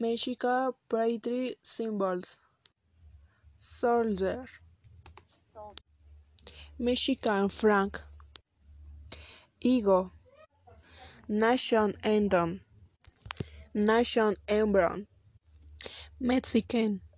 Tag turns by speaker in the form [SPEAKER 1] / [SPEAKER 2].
[SPEAKER 1] Mexican patriot symbols. Soldier. Mexican flag. Eagle. Nation anthem. Nation emblem. Mexican